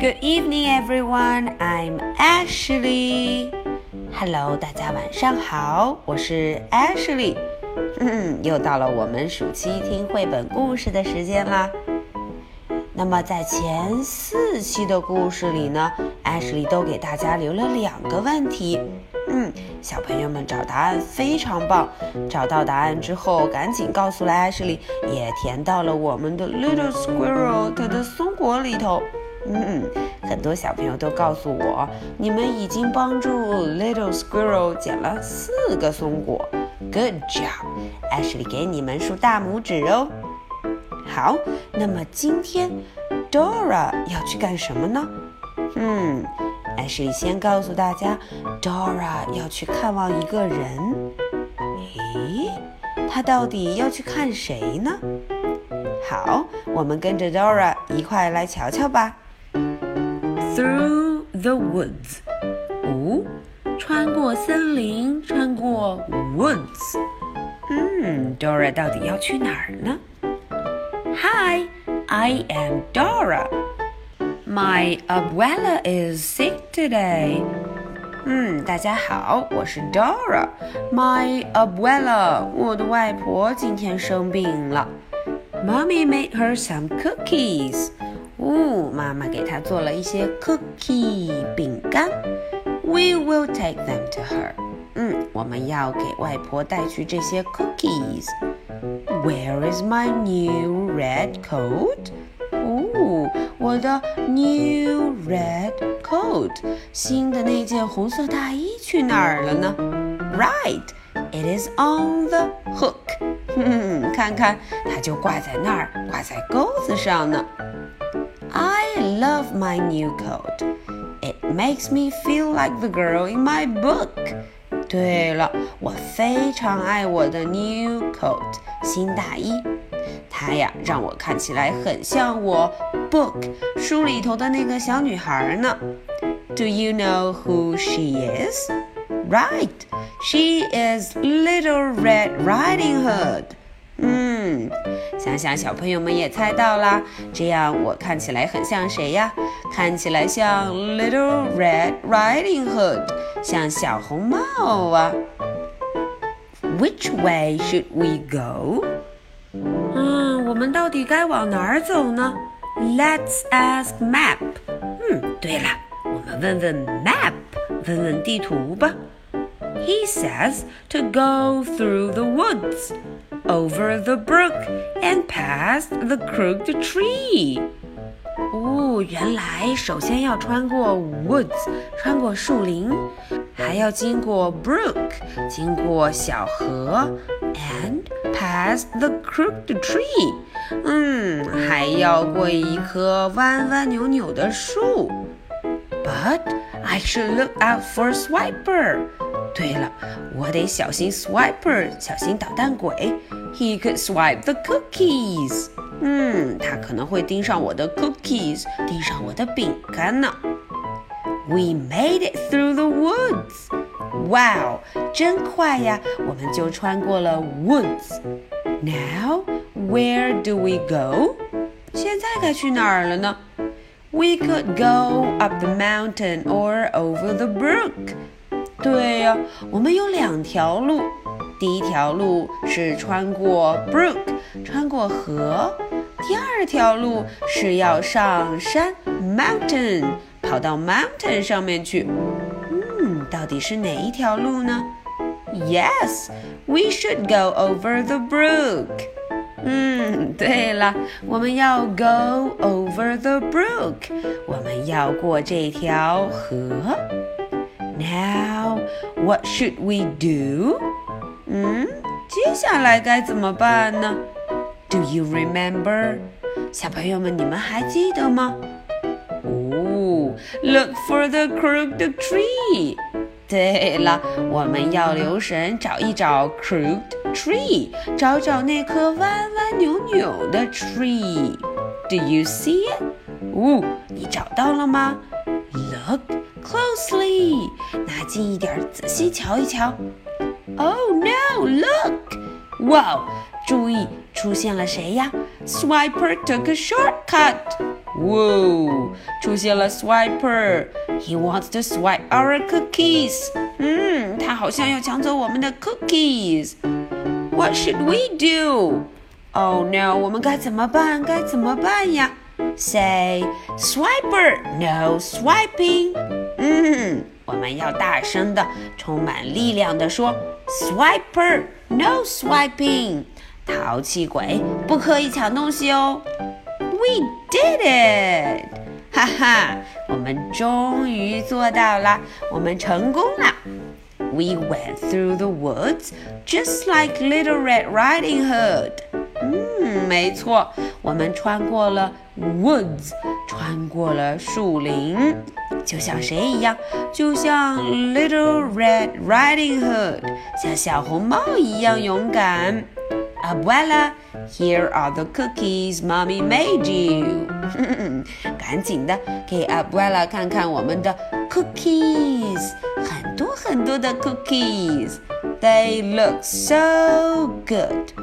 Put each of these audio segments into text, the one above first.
Good evening, everyone. I'm Ashley. Hello，大家晚上好，我是 Ashley。嗯，又到了我们暑期听绘本故事的时间啦。那么在前四期的故事里呢，Ashley 都给大家留了两个问题。嗯，小朋友们找答案非常棒。找到答案之后，赶紧告诉了 Ashley，也填到了我们的 Little Squirrel 它的松果里头。嗯，很多小朋友都告诉我，你们已经帮助 Little Squirrel 捡了四个松果。Good job，Ashley 给你们竖大拇指哦。好，那么今天 Dora 要去干什么呢？嗯。，Ashley 先告诉大家，Dora 要去看望一个人。咦，她到底要去看谁呢？好，我们跟着 Dora 一块来瞧瞧吧。Through the woods，哦，穿过森林，穿过 woods。嗯，Dora 到底要去哪儿呢？Hi，I am Dora。My abuela is sick today. 嗯，大家好，我是 Dora。My abuela，我的外婆今天生病了。Mommy made her some cookies. 哦，妈妈给她做了一些 cookie 饼干。We will take them to her. 嗯，我们要给外婆带去这些 cookies。Where is my new red coat? 哦，我的 new red coat，新的那件红色大衣去哪儿了呢？Right, it is on the hook。哼，看看，它就挂在那儿，挂在钩子上呢。 I love my new coat. It makes me feel like the girl in my book. 对了，我非常爱我的 new coat，新大衣。她呀，让我看起来很像我 book 书里头的那个小女孩呢。Do you know who she is? Right, she is Little Red Riding Hood. 嗯， 想想小朋友们也猜到啦。这样我看起来很像谁呀？看起来像 Little Red Riding Hood，像小红帽啊。Which way should we go? 嗯，我们到底该往哪儿走呢？Let's ask map。嗯，对了，我们问问 map，问问地图吧。He says to go through the woods, over the brook, and past the crooked tree. 哦，原来首先要穿过 woods，穿过树林，还要经过 brook，经过小河，and past the crooked tree，嗯，还要过一棵弯弯扭扭的树。But I should look out for Swiper。对了，我得小心 Swiper，小心捣蛋鬼。 He could swipe the cookies。嗯，他可能会盯上我的 cookies，盯上我的饼干呢。We made it through the woods. Wow，真快呀！我们就穿过了 woods。Now where do we go？现在该去哪儿了呢？We could go up the mountain or over the brook。对呀，我们有两条路。 第一条路是穿过 brook，穿过河；第二条路是要上山 mountain，跑到 mountain 上面去。嗯，到底是哪一条路呢？Yes, we should go over the brook。嗯，对了，我们要 go over the brook，我们要过这条河。Now, what should we do? 嗯，接下来该怎么办呢？Do you remember？小朋友们，你们还记得吗？哦，Look for the crooked tree。对了，我们要留神找一找 crooked tree，找找那棵弯弯扭扭的 tree。Do you see it？哦，你找到了吗？Look closely，拿近一点，仔细瞧一瞧。Oh no! Look! Wow! 注意，出现了谁呀？Swiper took a shortcut. Whoa，出现了 Swiper。He wants to swipe our cookies。嗯，他好像要抢走我们的 cookies。What should we do? Oh no，我们该怎么办？该怎么办呀？Say swiper, no swiping。嗯， 我们要大声的、充满力量的说，swiper, no swiping。淘气鬼，不可以抢东西哦。We did it！哈哈，我们终于做到了，我们成功了。We went through the woods just like Little Red Riding Hood。嗯，没错，我们穿过了 woods，穿过了树林，就像谁一样？就像 Little Red Riding Hood，像小红帽一样勇敢。Abuela, here are the cookies mommy made you. 赶紧的给 Abuela 看看我们的 cookies，很多很多的 cookies。They look so good.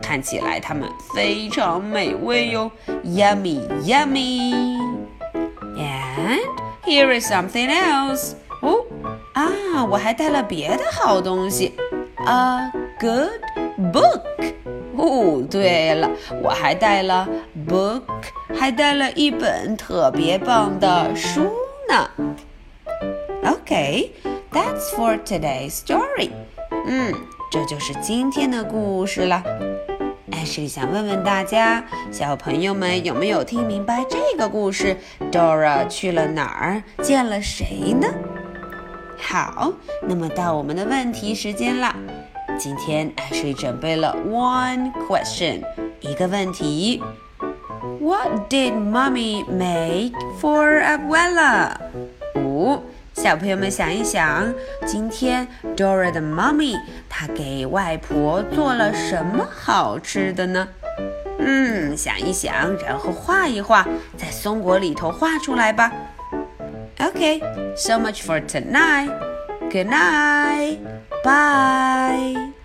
看起来它们非常美味哟，yummy yummy. And here is something else. 哦啊，我还带了别的好东西，a good book。哦，对了，我还带了 book，还带了一本特别棒的书呢。Okay, that's for today's story. 嗯， 这就是今天的故事了。艾什里想问问大家，小朋友们有没有听明白这个故事？Dora 去了哪儿？见了谁呢？好，那么到我们的问题时间了。今天 Ashley 准备了 one question，一个问题。What did Mommy make for Abuela？五，小朋友们想一想，今天 Dora 的 Mommy 她给外婆做了什么好吃的呢？嗯，想一想，然后画一画，在松果里头画出来吧。Okay, so much for tonight. Good night. Bye.